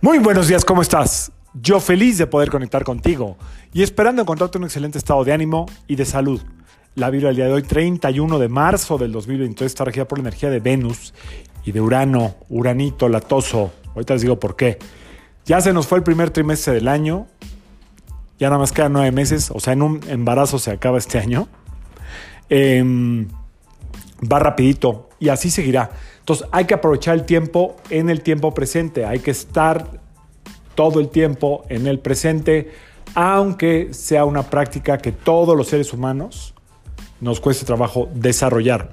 Muy buenos días, ¿cómo estás? Yo feliz de poder conectar contigo y esperando encontrarte un excelente estado de ánimo y de salud. La vibra del día de hoy, 31 de marzo del 2023, está regida por la energía de Venus y de Urano, Uranito, latoso. Ahorita les digo por qué. Ya se nos fue el primer trimestre del año, ya nada más quedan nueve meses, o sea, en un embarazo se acaba este año. Em, va rapidito y así seguirá. Entonces hay que aprovechar el tiempo en el tiempo presente, hay que estar todo el tiempo en el presente, aunque sea una práctica que todos los seres humanos nos cueste trabajo desarrollar.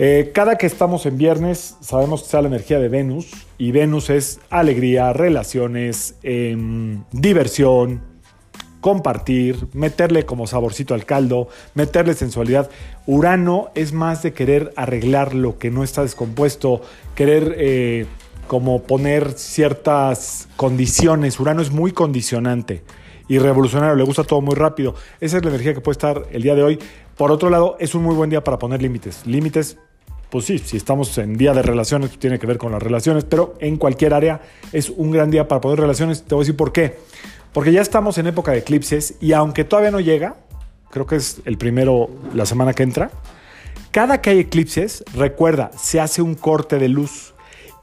Eh, cada que estamos en viernes sabemos que está la energía de Venus y Venus es alegría, relaciones, em, diversión, compartir, meterle como saborcito al caldo, meterle sensualidad. Urano es más de querer arreglar lo que no está descompuesto, querer eh, como poner ciertas condiciones. Urano es muy condicionante y revolucionario, le gusta todo muy rápido. Esa es la energía que puede estar el día de hoy. Por otro lado, es un muy buen día para poner límites. Límites pues sí, si estamos en día de relaciones, tiene que ver con las relaciones, pero en cualquier área es un gran día para poner relaciones. Te voy a decir por qué. Porque ya estamos en época de eclipses y aunque todavía no llega, creo que es el primero la semana que entra, cada que hay eclipses, recuerda, se hace un corte de luz.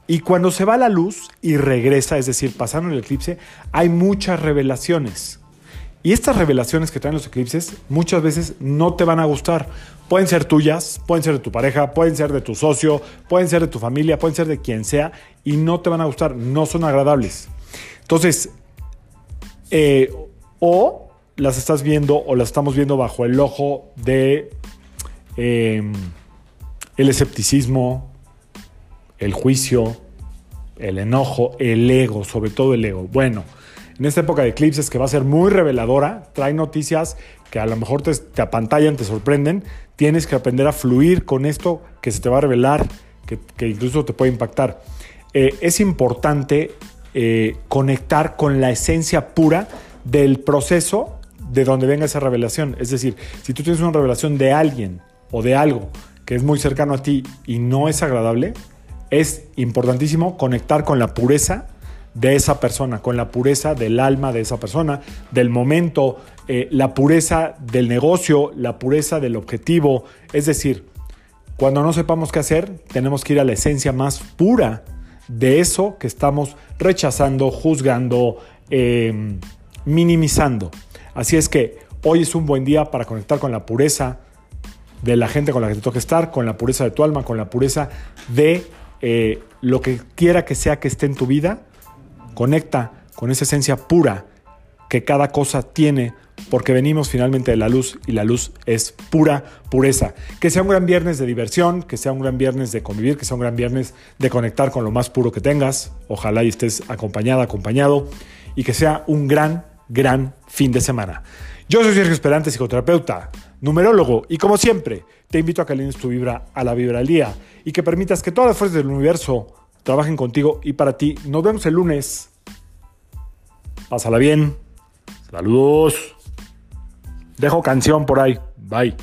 Y cuando se va la luz y regresa, es decir, pasando el eclipse, hay muchas revelaciones. Y estas revelaciones que traen los eclipses muchas veces no te van a gustar. Pueden ser tuyas, pueden ser de tu pareja, pueden ser de tu socio, pueden ser de tu familia, pueden ser de quien sea y no te van a gustar, no son agradables. Entonces, eh, o las estás viendo o las estamos viendo bajo el ojo de em, el escepticismo, el juicio, el enojo, el ego, sobre todo el ego. Bueno, en esta época de eclipses que va a ser muy reveladora, trae noticias que a lo mejor te, apantallan, te sorprenden, tienes que aprender a fluir con esto que se te va a revelar, que, incluso te puede impactar. Eh, es importante eh, conectar con la esencia pura del proceso de donde venga esa revelación. Es decir, si tú tienes una revelación de alguien o de algo que es muy cercano a ti y no es agradable, es importantísimo conectar con la pureza de esa persona, con la pureza del alma de esa persona, del momento, eh, la pureza del negocio, la pureza del objetivo. Es decir, cuando no sepamos qué hacer, tenemos que ir a la esencia más pura de eso que estamos rechazando, juzgando, em, minimizando. Así es que hoy es un buen día para conectar con la pureza de la gente con la que te toca estar, con la pureza de tu alma, con la pureza de eh, lo que quiera que sea que esté en tu vida. Conecta con esa esencia pura que cada cosa tiene porque venimos finalmente de la luz y la luz es pura pureza. Que sea un gran viernes de diversión, que sea un gran viernes de convivir, que sea un gran viernes de conectar con lo más puro que tengas. Ojalá y estés acompañada, acompañado y que sea un gran, gran fin de semana. Yo soy Sergio Esperante, psicoterapeuta, numerólogo y como siempre te invito a que alines tu vibra a la vibra del día y que permitas que todas las fuerzas del universo trabajen contigo y para ti. Nos vemos el lunes. Pásala bien. Saludos. Dejo canción por ahí. Bye.